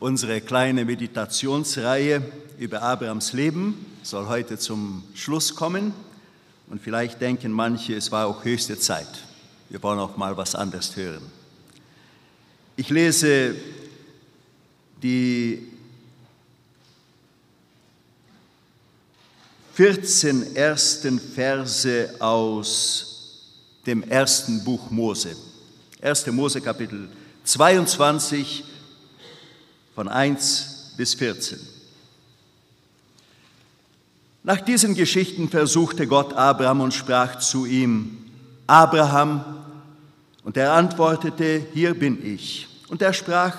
Unsere kleine Meditationsreihe über Abrahams Leben soll heute zum Schluss kommen. Und vielleicht denken manche, es war auch höchste Zeit. Wir wollen auch mal was anderes hören. Ich lese die 14 ersten Verse aus dem ersten Buch Mose. 1. Mose Kapitel 22 von 1 bis 14. Nach diesen Geschichten versuchte Gott Abraham und sprach zu ihm, Abraham, und er antwortete, hier bin ich. Und er sprach,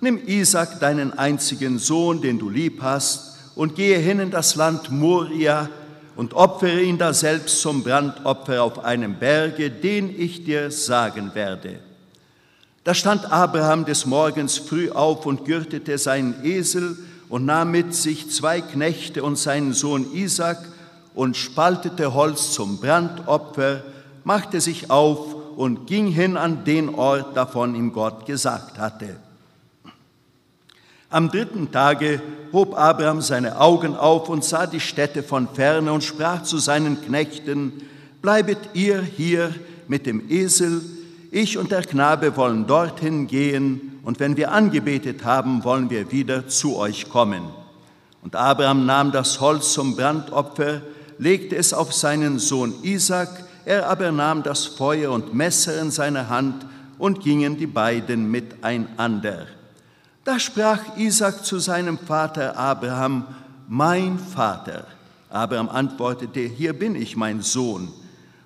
nimm Isaac, deinen einzigen Sohn, den du lieb hast, und gehe hin in das Land Moria und opfere ihn da selbst zum Brandopfer auf einem Berge, den ich dir sagen werde. Da stand Abraham des Morgens früh auf und gürtete seinen Esel und nahm mit sich zwei Knechte und seinen Sohn Isaac und spaltete Holz zum Brandopfer, machte sich auf und ging hin an den Ort, davon ihm Gott gesagt hatte. Am dritten Tage hob Abraham seine Augen auf und sah die Städte von ferne und sprach zu seinen Knechten, Bleibet ihr hier mit dem Esel, ich und der Knabe wollen dorthin gehen, und wenn wir angebetet haben, wollen wir wieder zu euch kommen. Und Abraham nahm das Holz zum Brandopfer, legte es auf seinen Sohn Isaac, er aber nahm das Feuer und Messer in seine Hand und gingen die beiden miteinander. Da sprach Isaac zu seinem Vater Abraham, mein Vater. Abraham antwortete, hier bin ich, mein Sohn.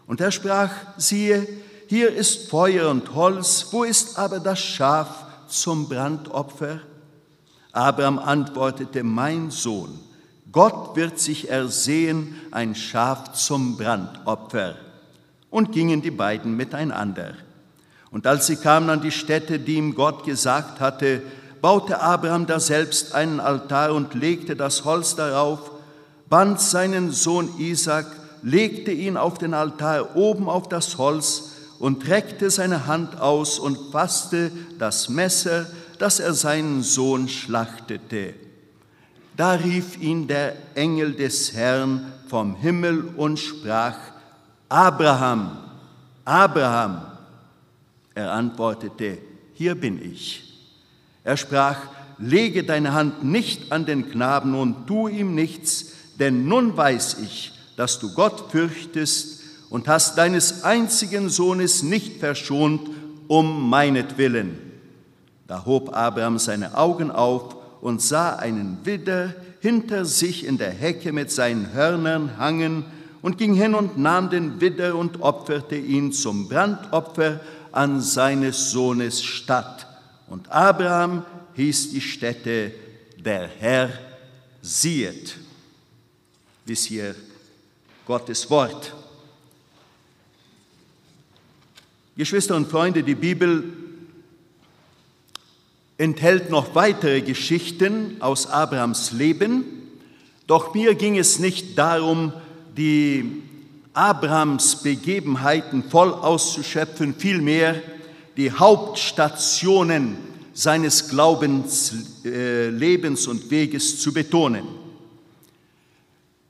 Und er sprach, siehe, hier ist Feuer und Holz, wo ist aber das Schaf zum Brandopfer? Abraham antwortete, mein Sohn, Gott wird sich ersehen, ein Schaf zum Brandopfer. Und gingen die beiden miteinander. Und als sie kamen an die Stätte, die ihm Gott gesagt hatte, baute Abraham daselbst einen Altar und legte das Holz darauf, band seinen Sohn Isaac, legte ihn auf den Altar oben auf das Holz und reckte seine Hand aus und fasste das Messer, das er seinen Sohn schlachtete. Da rief ihn der Engel des Herrn vom Himmel und sprach, Abraham, Abraham. Er antwortete, hier bin ich. Er sprach, lege deine Hand nicht an den Knaben und tu ihm nichts, denn nun weiß ich, dass du Gott fürchtest und hast deines einzigen Sohnes nicht verschont um meinetwillen. Da hob Abraham seine Augen auf und sah einen Widder hinter sich in der Hecke mit seinen Hörnern hangen und ging hin und nahm den Widder und opferte ihn zum Brandopfer an seines Sohnes statt. Und Abraham hieß die Stätte, der Herr siehet. Bis hier Gottes Wort. Geschwister und Freunde, die Bibel enthält noch weitere Geschichten aus Abrahams Leben, doch mir ging es nicht darum, die Abrahams Begebenheiten voll auszuschöpfen, vielmehr die Hauptstationen seines Glaubenslebens und Weges zu betonen.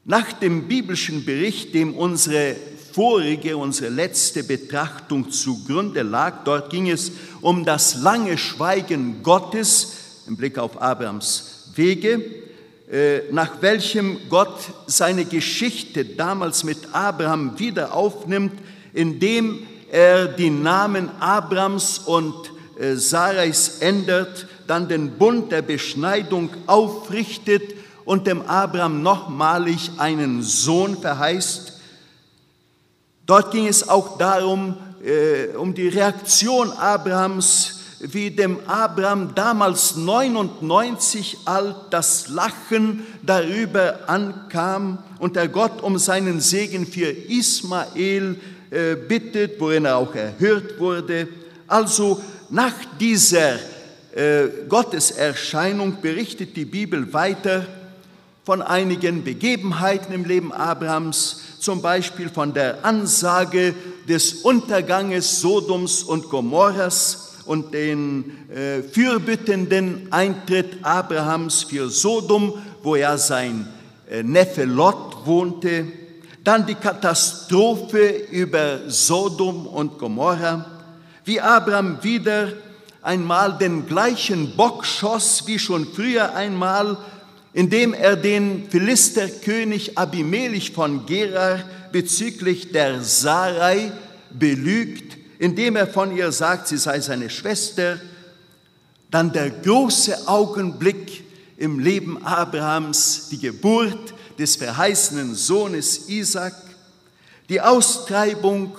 Nach dem biblischen Bericht, dem unsere vorige, unsere letzte Betrachtung zugrunde lag, dort ging es um das lange Schweigen Gottes im Blick auf Abrahams Wege, äh, nach welchem Gott seine Geschichte damals mit Abraham wieder aufnimmt, indem er die Namen Abrams und äh, Sarais ändert, dann den Bund der Beschneidung aufrichtet und dem Abraham nochmalig einen Sohn verheißt. Dort ging es auch darum, äh, um die Reaktion Abrahams, wie dem Abraham damals 99 alt das Lachen darüber ankam und der Gott um seinen Segen für Ismael äh, bittet, worin er auch erhört wurde. Also nach dieser äh, Gotteserscheinung berichtet die Bibel weiter von einigen Begebenheiten im Leben Abrahams, zum Beispiel von der Ansage des Unterganges Sodoms und Gomorras und den äh, fürbittenden Eintritt Abrahams für Sodom, wo er sein äh, Neffe Lot wohnte, dann die Katastrophe über Sodom und Gomorra, wie Abraham wieder einmal den gleichen Bock schoss wie schon früher einmal, indem er den Philisterkönig Abimelech von Gerar bezüglich der Sarai belügt, indem er von ihr sagt, sie sei seine Schwester. Dann der große Augenblick im Leben Abrahams, die Geburt des verheißenen Sohnes Isaac, die Austreibung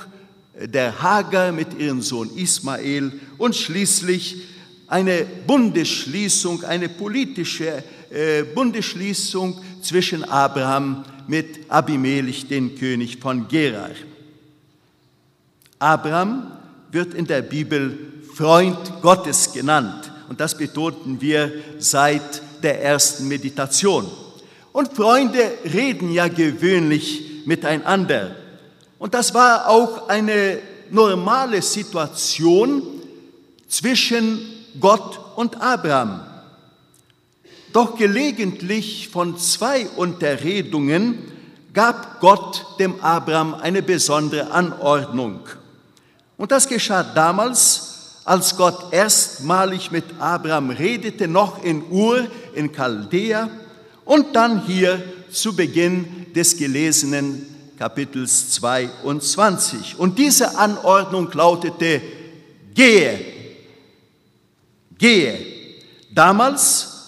der Hagar mit ihrem Sohn Ismael und schließlich eine Bundesschließung, eine politische äh, Bundesschließung zwischen Abraham mit Abimelech, den König von Gerar. Abraham wird in der Bibel Freund Gottes genannt und das betonten wir seit der ersten Meditation. Und Freunde reden ja gewöhnlich miteinander. Und das war auch eine normale Situation zwischen Gott und Abraham. Doch gelegentlich von zwei Unterredungen gab Gott dem Abraham eine besondere Anordnung. Und das geschah damals, als Gott erstmalig mit Abraham redete, noch in Ur in Chaldea und dann hier zu Beginn des gelesenen Kapitels 22. Und diese Anordnung lautete, gehe, gehe. Damals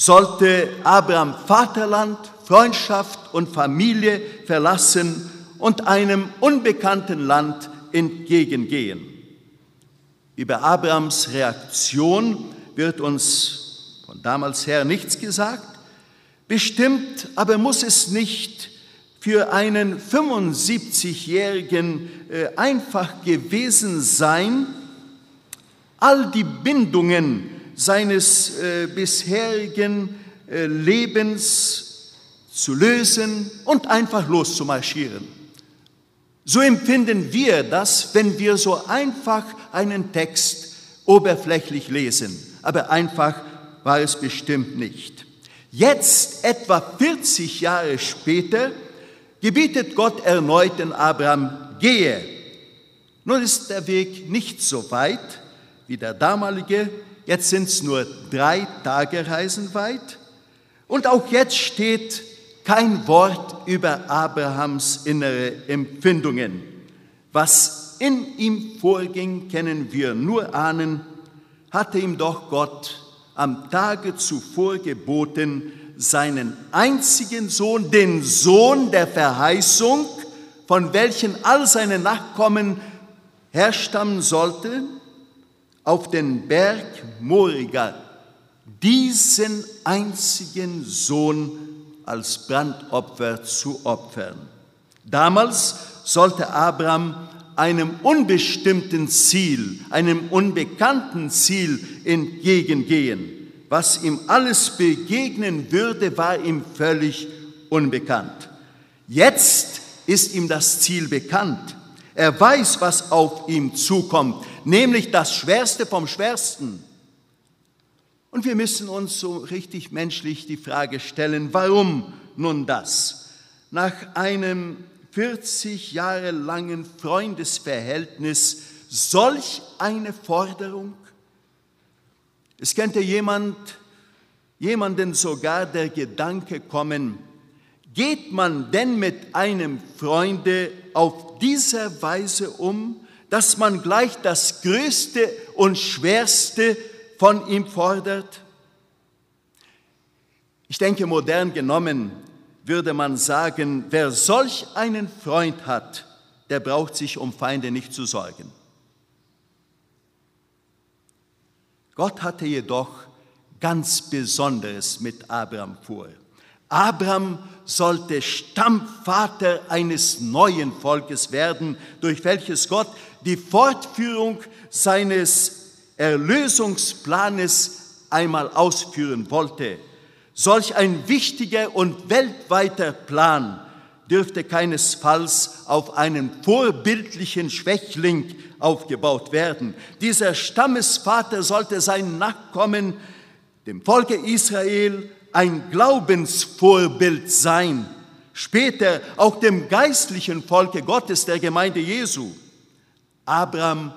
sollte Abraham Vaterland, Freundschaft und Familie verlassen und einem unbekannten Land entgegengehen. Über Abrahams Reaktion wird uns von damals her nichts gesagt. Bestimmt aber muss es nicht für einen 75-Jährigen äh, einfach gewesen sein, all die Bindungen seines äh, bisherigen äh, Lebens zu lösen und einfach loszumarschieren. So empfinden wir das, wenn wir so einfach einen Text oberflächlich lesen, aber einfach war es bestimmt nicht. Jetzt, etwa 40 Jahre später, gebietet Gott erneut den Abraham, gehe. Nun ist der Weg nicht so weit wie der damalige, Jetzt sind es nur drei Tagereisen weit. Und auch jetzt steht kein Wort über Abrahams innere Empfindungen. Was in ihm vorging, kennen wir nur ahnen, hatte ihm doch Gott am Tage zuvor geboten, seinen einzigen Sohn, den Sohn der Verheißung, von welchen all seine Nachkommen herstammen sollten, auf den Berg Moriga diesen einzigen Sohn als Brandopfer zu opfern. Damals sollte Abraham einem unbestimmten Ziel, einem unbekannten Ziel entgegengehen. Was ihm alles begegnen würde, war ihm völlig unbekannt. Jetzt ist ihm das Ziel bekannt. Er weiß, was auf ihm zukommt nämlich das Schwerste vom Schwersten. Und wir müssen uns so richtig menschlich die Frage stellen, warum nun das? Nach einem 40 Jahre langen Freundesverhältnis solch eine Forderung? Es könnte jemand, jemanden sogar der Gedanke kommen, geht man denn mit einem Freunde auf diese Weise um, dass man gleich das Größte und Schwerste von ihm fordert? Ich denke, modern genommen würde man sagen, wer solch einen Freund hat, der braucht sich um Feinde nicht zu sorgen. Gott hatte jedoch ganz Besonderes mit Abraham vor. Abraham sollte Stammvater eines neuen Volkes werden, durch welches Gott die Fortführung seines Erlösungsplanes einmal ausführen wollte. Solch ein wichtiger und weltweiter Plan dürfte keinesfalls auf einen vorbildlichen Schwächling aufgebaut werden. Dieser Stammesvater sollte seinen Nachkommen, dem Volke Israel, ein Glaubensvorbild sein. Später auch dem geistlichen Volke Gottes, der Gemeinde Jesu. Abraham,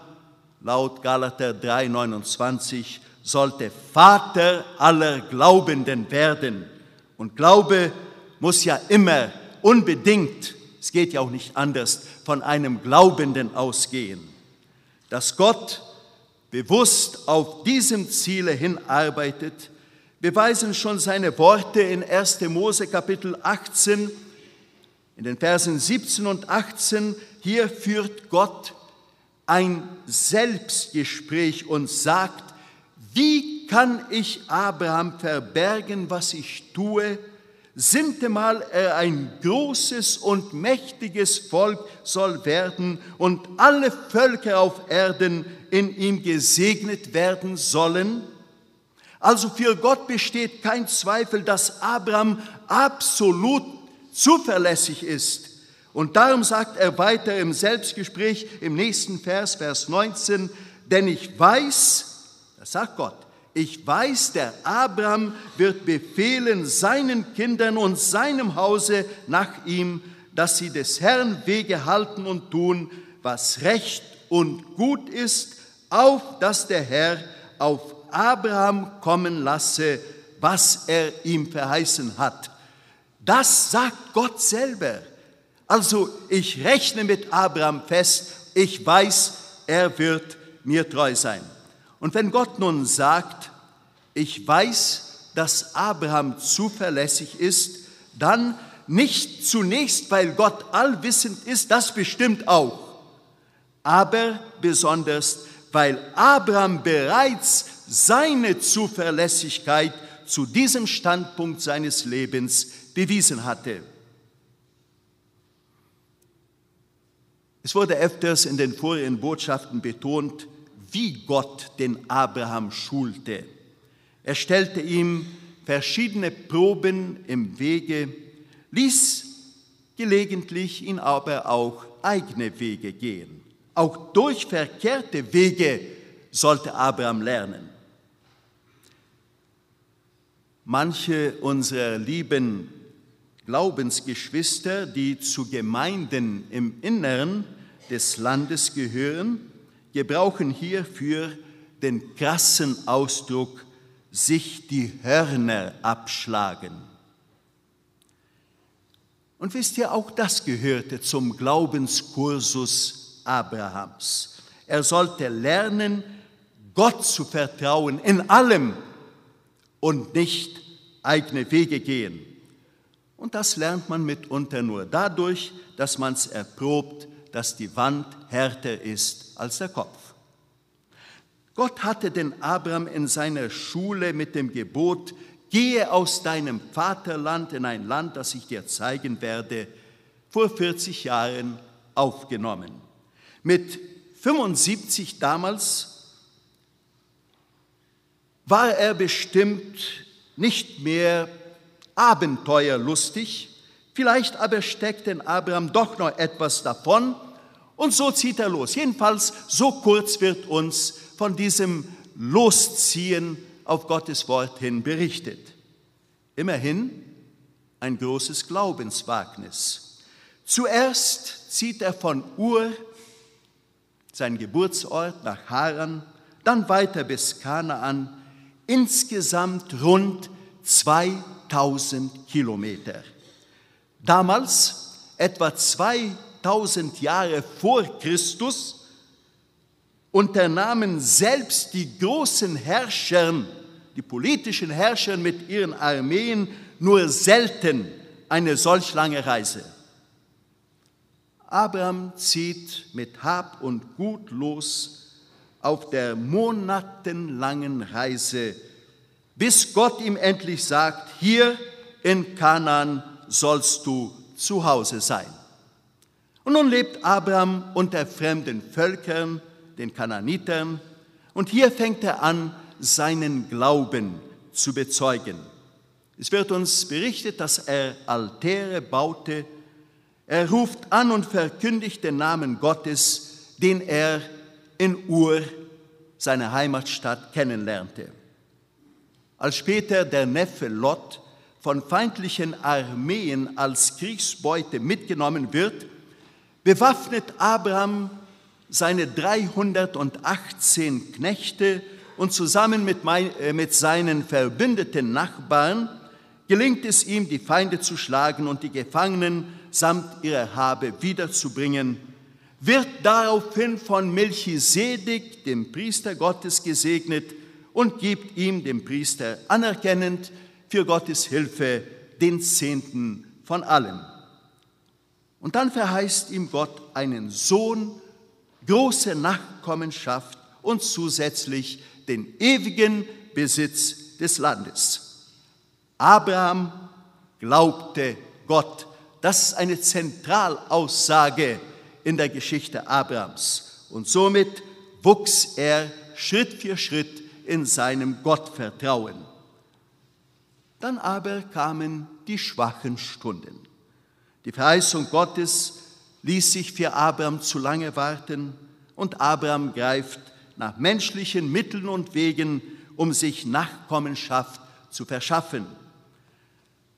laut Galater 3,29, sollte Vater aller Glaubenden werden. Und Glaube muss ja immer unbedingt, es geht ja auch nicht anders, von einem Glaubenden ausgehen. Dass Gott bewusst auf diesem Ziele hinarbeitet, beweisen schon seine Worte in 1. Mose Kapitel 18, in den Versen 17 und 18. Hier führt Gott ein Selbstgespräch und sagt, wie kann ich Abraham verbergen, was ich tue? Sintemal er ein großes und mächtiges Volk soll werden und alle Völker auf Erden in ihm gesegnet werden sollen. Also für Gott besteht kein Zweifel, dass Abraham absolut zuverlässig ist. Und darum sagt er weiter im Selbstgespräch im nächsten Vers, Vers 19, denn ich weiß, das sagt Gott, ich weiß, der Abraham wird befehlen seinen Kindern und seinem Hause nach ihm, dass sie des Herrn Wege halten und tun, was recht und gut ist, auf dass der Herr auf Abraham kommen lasse, was er ihm verheißen hat. Das sagt Gott selber. Also ich rechne mit Abraham fest, ich weiß, er wird mir treu sein. Und wenn Gott nun sagt, ich weiß, dass Abraham zuverlässig ist, dann nicht zunächst, weil Gott allwissend ist, das bestimmt auch, aber besonders, weil Abraham bereits seine Zuverlässigkeit zu diesem Standpunkt seines Lebens bewiesen hatte. Es wurde öfters in den vorigen Botschaften betont, wie Gott den Abraham schulte. Er stellte ihm verschiedene Proben im Wege, ließ gelegentlich ihn aber auch eigene Wege gehen. Auch durch verkehrte Wege sollte Abraham lernen. Manche unserer lieben Glaubensgeschwister, die zu Gemeinden im Inneren des Landes gehören, gebrauchen hierfür den krassen Ausdruck sich die Hörner abschlagen. Und wisst ihr, auch das gehörte zum Glaubenskursus Abrahams. Er sollte lernen, Gott zu vertrauen in allem und nicht eigene Wege gehen. Und das lernt man mitunter nur dadurch, dass man es erprobt, dass die Wand härter ist als der Kopf. Gott hatte den Abraham in seiner Schule mit dem Gebot, gehe aus deinem Vaterland in ein Land, das ich dir zeigen werde, vor 40 Jahren aufgenommen. Mit 75 damals war er bestimmt nicht mehr abenteuerlustig, vielleicht aber steckt in Abraham doch noch etwas davon und so zieht er los. Jedenfalls so kurz wird uns von diesem Losziehen auf Gottes Wort hin berichtet. Immerhin ein großes Glaubenswagnis. Zuerst zieht er von Ur, sein Geburtsort, nach Haran, dann weiter bis Kanaan, insgesamt rund 2000 Kilometer. Damals, etwa 2000 Jahre vor Christus, unternahmen selbst die großen Herrscher, die politischen Herrscher mit ihren Armeen nur selten eine solch lange Reise. Abraham zieht mit Hab und Gut los auf der monatelangen Reise, bis Gott ihm endlich sagt, hier in Kanaan sollst du zu Hause sein. Und nun lebt Abraham unter fremden Völkern, den Kananitern, und hier fängt er an, seinen Glauben zu bezeugen. Es wird uns berichtet, dass er Altäre baute, Er ruft an und verkündigt den Namen Gottes, den er in Ur, seiner Heimatstadt, kennenlernte. Als später der Neffe Lot von feindlichen Armeen als Kriegsbeute mitgenommen wird, bewaffnet Abraham seine 318 Knechte und zusammen mit, äh, mit seinen verbündeten Nachbarn gelingt es ihm, die Feinde zu schlagen und die Gefangenen samt ihrer Habe wiederzubringen, wird daraufhin von Melchisedek, dem Priester Gottes, gesegnet und gibt ihm, dem Priester, anerkennend für Gottes Hilfe den Zehnten von allem. Und dann verheißt ihm Gott einen Sohn, große Nachkommenschaft und zusätzlich den ewigen Besitz des Landes. Abraham glaubte Gott. Das ist eine Zentralaussage in der Geschichte Abrahams. Und somit wuchs er Schritt für Schritt in seinem Gottvertrauen. Dann aber kamen die schwachen Stunden. Die Verheißung Gottes ließ sich für Abraham zu lange warten und Abraham greift nach menschlichen Mitteln und Wegen, um sich Nachkommenschaft zu verschaffen.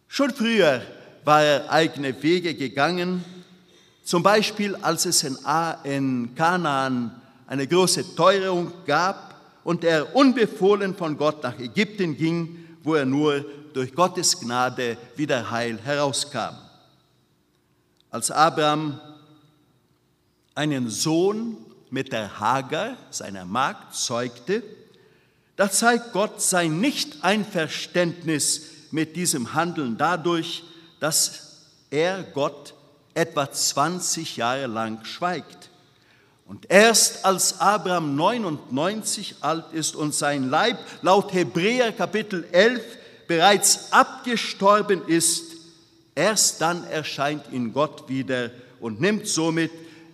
Schon früher war er eigene Wege gegangen, zum Beispiel als es in Kanaan eine große Teuerung gab und er unbefohlen von Gott nach Ägypten ging, wo er nur durch Gottes Gnade wieder heil herauskam. Als Abraham einen Sohn mit der Hagar, seiner Magd, zeugte, da zeigt Gott sein Nicht-Einverständnis mit diesem Handeln dadurch, dass er Gott etwa 20 Jahre lang schweigt. Und erst als Abraham 99 alt ist und sein Leib laut Hebräer Kapitel 11 bereits abgestorben ist, erst dann erscheint ihn Gott wieder und nimmt somit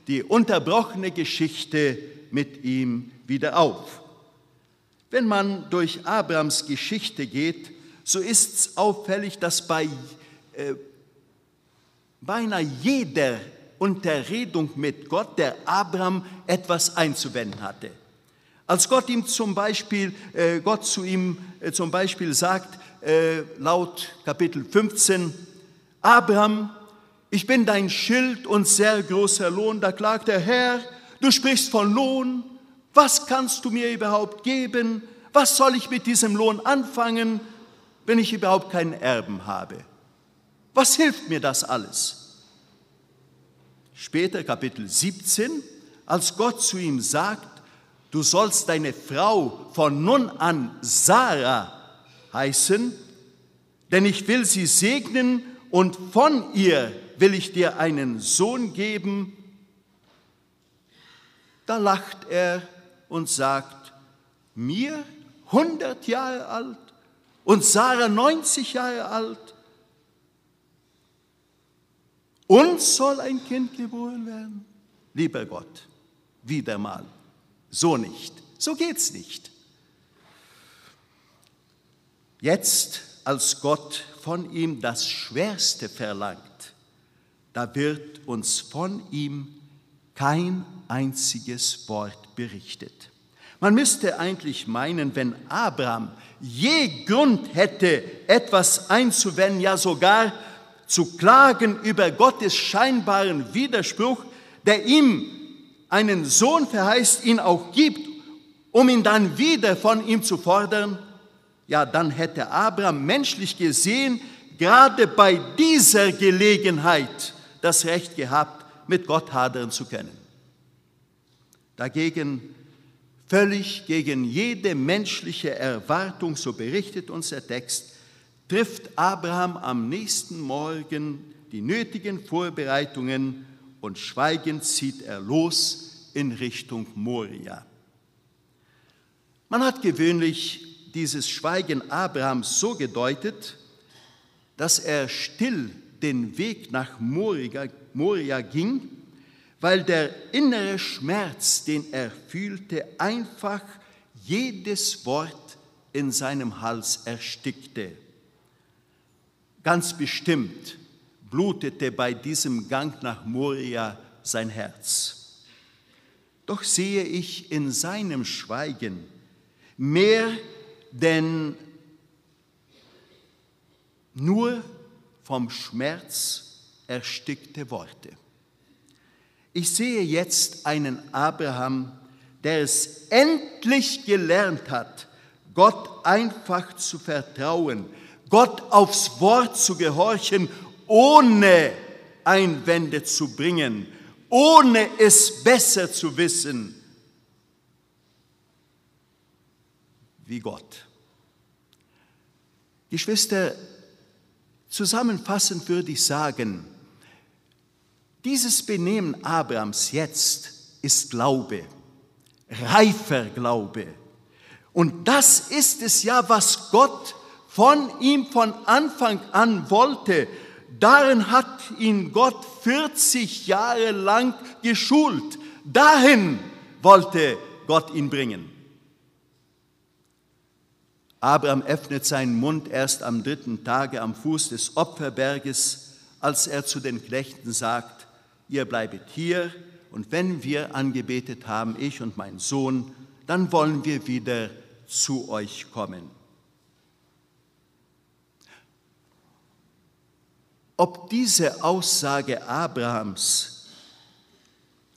die unterbrochene Geschichte mit ihm wieder auf. Wenn man durch Abrahams Geschichte geht, so ist es auffällig, dass bei äh, beinahe jeder Unterredung mit Gott, der Abraham etwas einzuwenden hatte. Als Gott ihm zum Beispiel, äh, Gott zu ihm äh, zum Beispiel sagt, äh, laut Kapitel 15, Abraham, ich bin dein Schild und sehr großer Lohn, da klagt der Herr, du sprichst von Lohn, was kannst du mir überhaupt geben? Was soll ich mit diesem Lohn anfangen, wenn ich überhaupt keinen Erben habe? Was hilft mir das alles? Später Kapitel 17, als Gott zu ihm sagt, du sollst deine Frau von nun an Sarah heißen, denn ich will sie segnen und von ihr will ich dir einen Sohn geben. Da lacht er und sagt, mir 100 Jahre alt und Sarah 90 Jahre alt, uns soll ein Kind geboren werden? Lieber Gott, wieder mal, so nicht, so geht's nicht. Jetzt, als Gott von ihm das Schwerste verlangt, da wird uns von ihm kein einziges Wort berichtet. Man müsste eigentlich meinen, wenn Abraham je Grund hätte, etwas einzuwenden, ja sogar zu klagen über Gottes scheinbaren Widerspruch, der ihm einen Sohn verheißt, ihn auch gibt, um ihn dann wieder von ihm zu fordern, ja, dann hätte Abraham menschlich gesehen gerade bei dieser Gelegenheit das Recht gehabt, mit Gott hadern zu können. Dagegen völlig gegen jede menschliche Erwartung, so berichtet uns der Text, trifft Abraham am nächsten Morgen die nötigen Vorbereitungen und schweigend zieht er los in Richtung Moria. Man hat gewöhnlich dieses Schweigen Abrahams so gedeutet, dass er still den Weg nach Moria, Moria ging, weil der innere Schmerz, den er fühlte, einfach jedes Wort in seinem Hals erstickte. Ganz bestimmt blutete bei diesem Gang nach Moria sein Herz. Doch sehe ich in seinem Schweigen mehr denn nur vom Schmerz erstickte Worte. Ich sehe jetzt einen Abraham, der es endlich gelernt hat, Gott einfach zu vertrauen, Gott aufs Wort zu gehorchen, ohne Einwände zu bringen, ohne es besser zu wissen wie Gott. Geschwister, zusammenfassend würde ich sagen, dieses Benehmen Abrahams jetzt ist Glaube, reifer Glaube. Und das ist es ja, was Gott von ihm von Anfang an wollte. Darin hat ihn Gott 40 Jahre lang geschult. Dahin wollte Gott ihn bringen. Abraham öffnet seinen Mund erst am dritten Tage am Fuß des Opferberges, als er zu den Knechten sagt, ihr bleibet hier und wenn wir angebetet haben, ich und mein Sohn, dann wollen wir wieder zu euch kommen. Ob diese Aussage Abrahams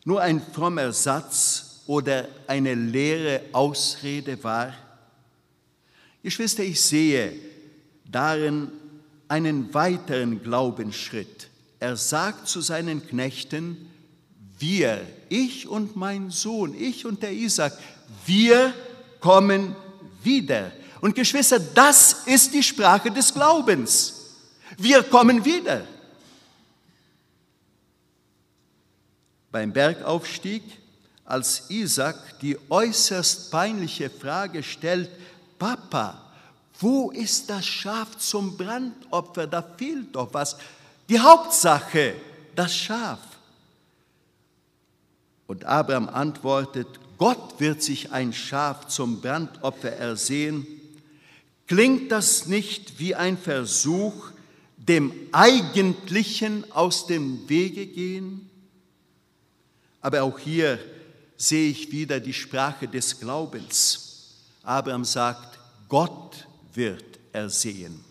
nur ein frommer Satz oder eine leere Ausrede war, Geschwister, ich sehe darin einen weiteren Glaubensschritt. Er sagt zu seinen Knechten, wir, ich und mein Sohn, ich und der Isaac, wir kommen wieder. Und Geschwister, das ist die Sprache des Glaubens. Wir kommen wieder. Beim Bergaufstieg, als Isaac die äußerst peinliche Frage stellt, Papa, wo ist das Schaf zum Brandopfer? Da fehlt doch was. Die Hauptsache, das Schaf. Und Abraham antwortet, Gott wird sich ein Schaf zum Brandopfer ersehen. Klingt das nicht wie ein Versuch, dem Eigentlichen aus dem Wege gehen? Aber auch hier sehe ich wieder die Sprache des Glaubens. Abraham sagt, Gott wird ersehen.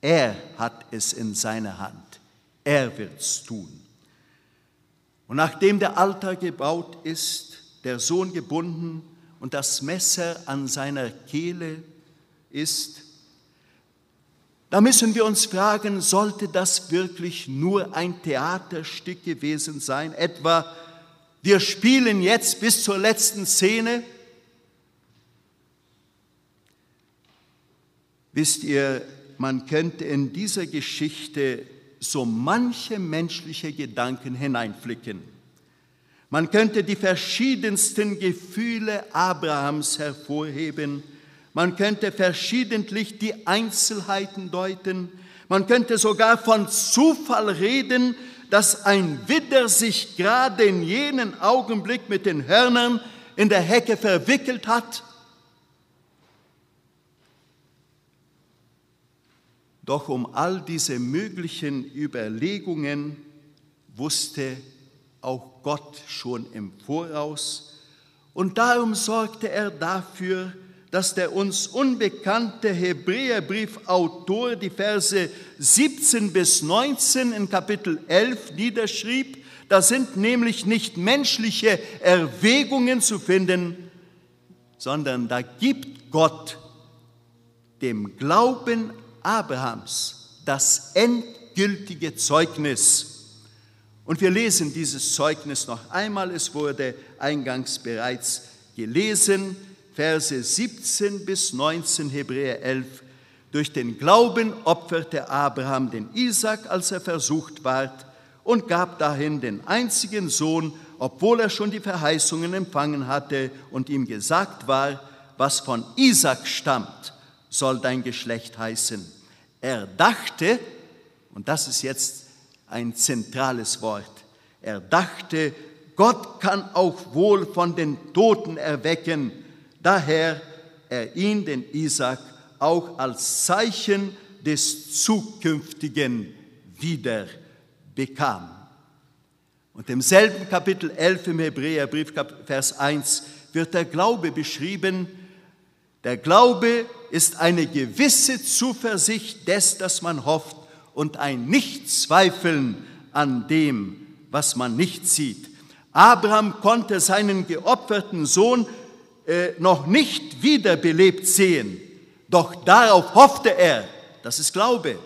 Er hat es in seiner Hand. Er wird es tun. Und nachdem der Altar gebaut ist, der Sohn gebunden und das Messer an seiner Kehle ist, da müssen wir uns fragen, sollte das wirklich nur ein Theaterstück gewesen sein? Etwa, wir spielen jetzt bis zur letzten Szene? Wisst ihr, man könnte in dieser Geschichte so manche menschliche Gedanken hineinflicken. Man könnte die verschiedensten Gefühle Abrahams hervorheben. Man könnte verschiedentlich die Einzelheiten deuten. Man könnte sogar von Zufall reden, dass ein Widder sich gerade in jenen Augenblick mit den Hörnern in der Hecke verwickelt hat. Doch um all diese möglichen Überlegungen wusste auch Gott schon im Voraus und darum sorgte er dafür, dass der uns unbekannte Hebräerbriefautor die Verse 17 bis 19 in Kapitel 11 niederschrieb. Da sind nämlich nicht menschliche Erwägungen zu finden, sondern da gibt Gott dem Glauben Abrahams das endgültige Zeugnis. Und wir lesen dieses Zeugnis noch einmal. Es wurde eingangs bereits gelesen, Verse 17 bis 19 Hebräer 11. Durch den Glauben opferte Abraham den Isaac, als er versucht ward, und gab dahin den einzigen Sohn, obwohl er schon die Verheißungen empfangen hatte und ihm gesagt war, was von Isaac stammt, soll dein Geschlecht heißen. Er dachte, und das ist jetzt ein zentrales Wort, er dachte, Gott kann auch wohl von den Toten erwecken, daher er ihn, den Isaac, auch als Zeichen des zukünftigen wieder bekam. Und im selben Kapitel 11 im Hebräerbrief, Vers 1, wird der Glaube beschrieben. Der Glaube ist eine gewisse Zuversicht des, dass man hofft und ein Nichtzweifeln an dem, was man nicht sieht. Abraham konnte seinen geopferten Sohn äh, noch nicht wiederbelebt sehen, doch darauf hoffte er. Das ist Glaube.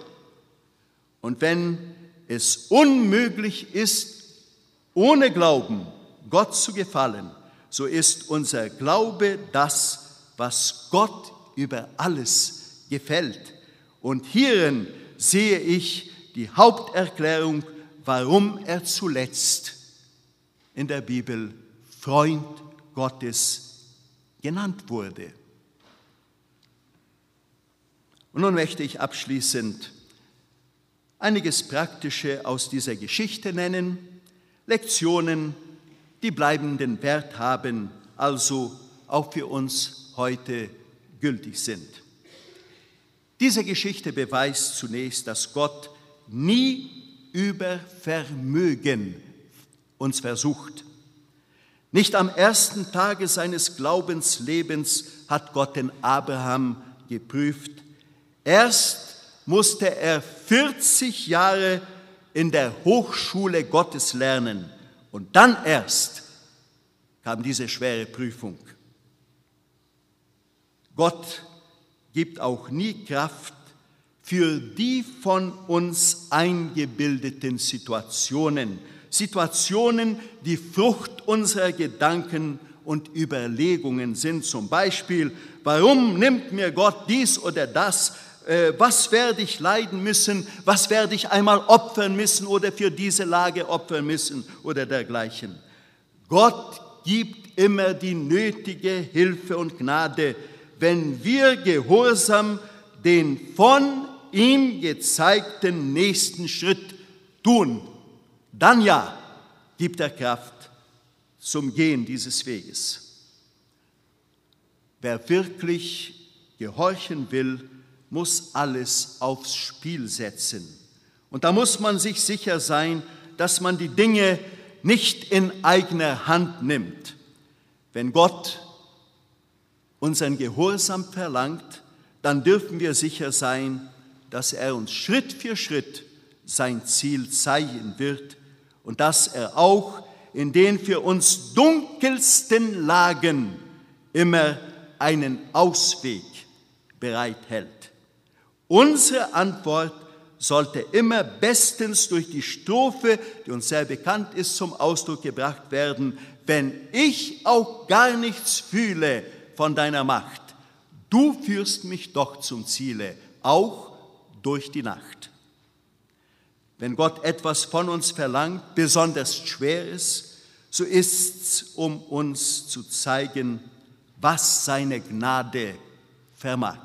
Und wenn es unmöglich ist, ohne Glauben Gott zu gefallen, so ist unser Glaube das, was Gott über alles gefällt. Und hierin sehe ich die Haupterklärung, warum er zuletzt in der Bibel Freund Gottes genannt wurde. Und nun möchte ich abschließend einiges Praktische aus dieser Geschichte nennen, Lektionen, die bleibenden Wert haben, also auch für uns heute gültig sind. Diese Geschichte beweist zunächst, dass Gott nie über Vermögen uns versucht. Nicht am ersten Tage seines Glaubenslebens hat Gott den Abraham geprüft. Erst musste er 40 Jahre in der Hochschule Gottes lernen und dann erst kam diese schwere Prüfung. Gott gibt auch nie Kraft für die von uns eingebildeten Situationen, Situationen, die Frucht unserer Gedanken und Überlegungen sind. Zum Beispiel, warum nimmt mir Gott dies oder das? Äh, was werde ich leiden müssen? Was werde ich einmal opfern müssen oder für diese Lage opfern müssen oder dergleichen? Gott gibt immer die nötige Hilfe und Gnade, wenn wir gehorsam den von ihm gezeigten nächsten Schritt tun dann ja gibt er Kraft zum Gehen dieses Weges. Wer wirklich gehorchen will, muss alles aufs Spiel setzen. Und da muss man sich sicher sein, dass man die Dinge nicht in eigener Hand nimmt. Wenn Gott unseren Gehorsam verlangt, dann dürfen wir sicher sein, dass er uns Schritt für Schritt sein Ziel zeigen wird und dass er auch in den für uns dunkelsten Lagen immer einen Ausweg bereithält. Unsere Antwort sollte immer bestens durch die Strophe, die uns sehr bekannt ist, zum Ausdruck gebracht werden, wenn ich auch gar nichts fühle von deiner Macht, du führst mich doch zum Ziele, auch durch die Nacht wenn Gott etwas von uns verlangt, besonders schwer ist, so ist es, um uns zu zeigen, was seine Gnade vermag.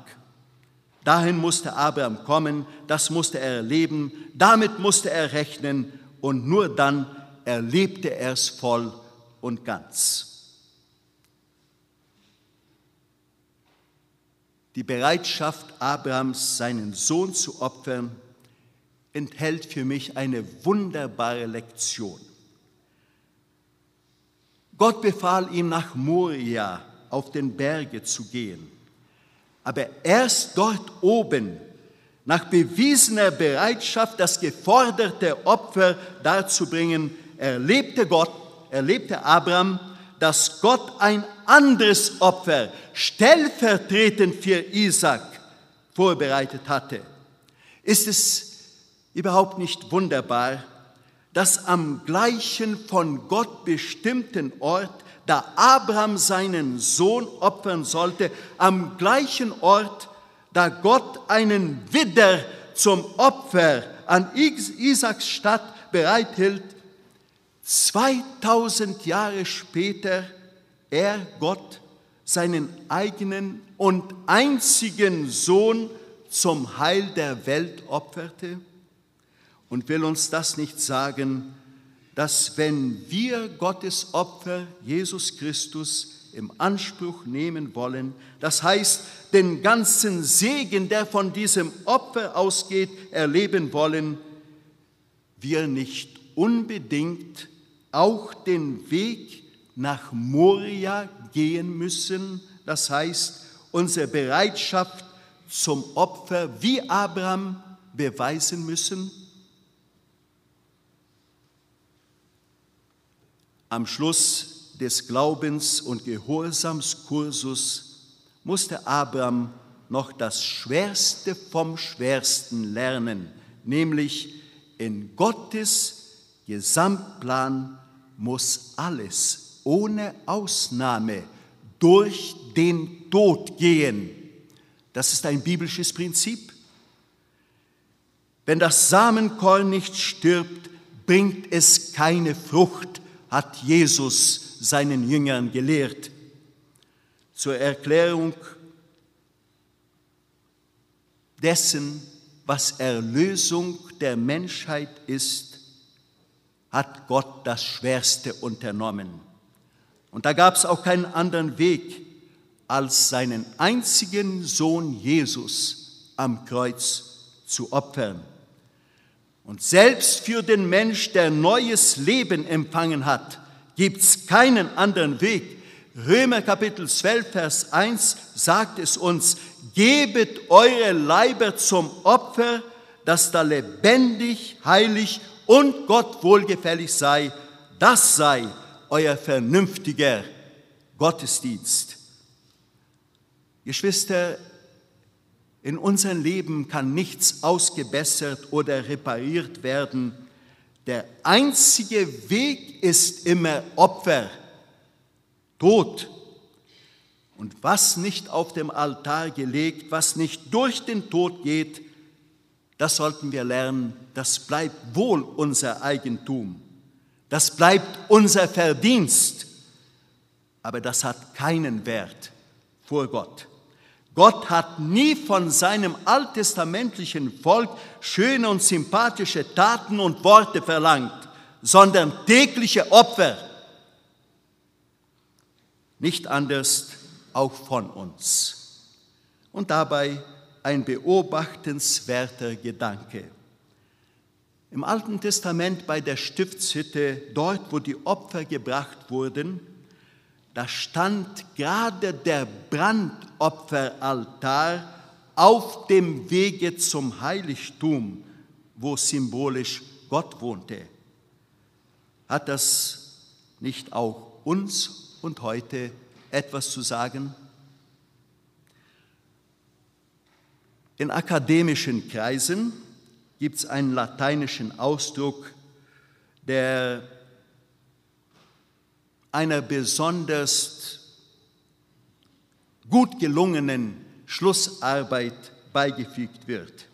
Dahin musste Abraham kommen, das musste er erleben, damit musste er rechnen und nur dann erlebte er es voll und ganz. Die Bereitschaft Abrahams, seinen Sohn zu opfern, enthält für mich eine wunderbare Lektion. Gott befahl ihm nach Moria auf den Berge zu gehen. Aber erst dort oben, nach bewiesener Bereitschaft, das geforderte Opfer darzubringen, erlebte Gott, erlebte Abraham, dass Gott ein anderes Opfer stellvertretend für Isaac vorbereitet hatte. Ist es überhaupt nicht wunderbar, dass am gleichen von Gott bestimmten Ort, da Abraham seinen Sohn opfern sollte, am gleichen Ort, da Gott einen Widder zum Opfer an Isaaks Stadt bereithielt, 2000 Jahre später er Gott seinen eigenen und einzigen Sohn zum Heil der Welt opferte? Und will uns das nicht sagen, dass wenn wir Gottes Opfer, Jesus Christus, im Anspruch nehmen wollen, das heißt, den ganzen Segen, der von diesem Opfer ausgeht, erleben wollen, wir nicht unbedingt auch den Weg nach Moria gehen müssen, das heißt unsere Bereitschaft zum Opfer wie Abraham beweisen müssen? Am Schluss des Glaubens- und Gehorsamskursus musste Abraham noch das Schwerste vom Schwersten lernen, nämlich in Gottes Gesamtplan muss alles ohne Ausnahme durch den Tod gehen. Das ist ein biblisches Prinzip. Wenn das Samenkorn nicht stirbt, bringt es keine Frucht, hat Jesus seinen Jüngern gelehrt. Zur Erklärung dessen, was Erlösung der Menschheit ist, hat Gott das Schwerste unternommen. Und da gab es auch keinen anderen Weg, als seinen einzigen Sohn Jesus am Kreuz zu opfern. Und selbst für den Mensch, der neues Leben empfangen hat, gibt es keinen anderen Weg. Römer Kapitel 12, Vers 1 sagt es uns, gebet eure Leiber zum Opfer, das da lebendig, heilig und Gott wohlgefällig sei. Das sei euer vernünftiger Gottesdienst. Geschwister, in unserem Leben kann nichts ausgebessert oder repariert werden. Der einzige Weg ist immer Opfer, Tod. Und was nicht auf dem Altar gelegt, was nicht durch den Tod geht, das sollten wir lernen, das bleibt wohl unser Eigentum. Das bleibt unser Verdienst. Aber das hat keinen Wert vor Gott. Gott hat nie von seinem alttestamentlichen Volk schöne und sympathische Taten und Worte verlangt, sondern tägliche Opfer. Nicht anders auch von uns. Und dabei ein beobachtenswerter Gedanke. Im Alten Testament bei der Stiftshütte, dort wo die Opfer gebracht wurden, da stand gerade der Brandopferaltar auf dem Wege zum Heiligtum, wo symbolisch Gott wohnte. Hat das nicht auch uns und heute etwas zu sagen? In akademischen Kreisen gibt es einen lateinischen Ausdruck, der einer besonders gut gelungenen Schlussarbeit beigefügt wird.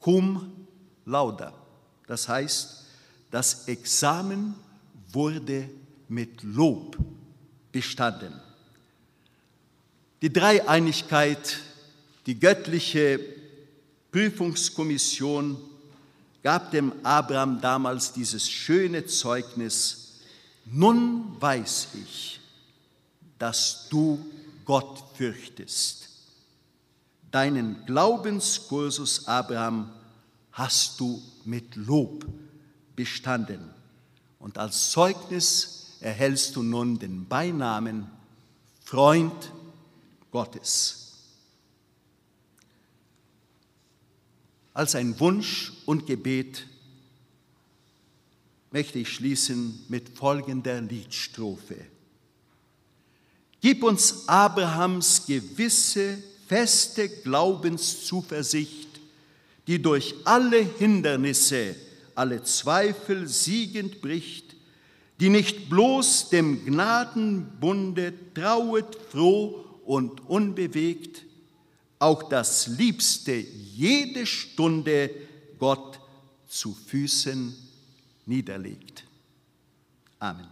Cum lauda, das heißt, das Examen wurde mit Lob bestanden. Die Dreieinigkeit, die göttliche Prüfungskommission gab dem Abraham damals dieses schöne Zeugnis, nun weiß ich, dass du Gott fürchtest. Deinen Glaubenskursus, Abraham, hast du mit Lob bestanden. Und als Zeugnis erhältst du nun den Beinamen Freund Gottes. Als ein Wunsch und Gebet möchte ich schließen mit folgender Liedstrophe. Gib uns Abrahams gewisse, feste Glaubenszuversicht, die durch alle Hindernisse, alle Zweifel siegend bricht, die nicht bloß dem Gnadenbunde trauet froh und unbewegt, auch das Liebste jede Stunde Gott zu Füßen niederlegt. Amen.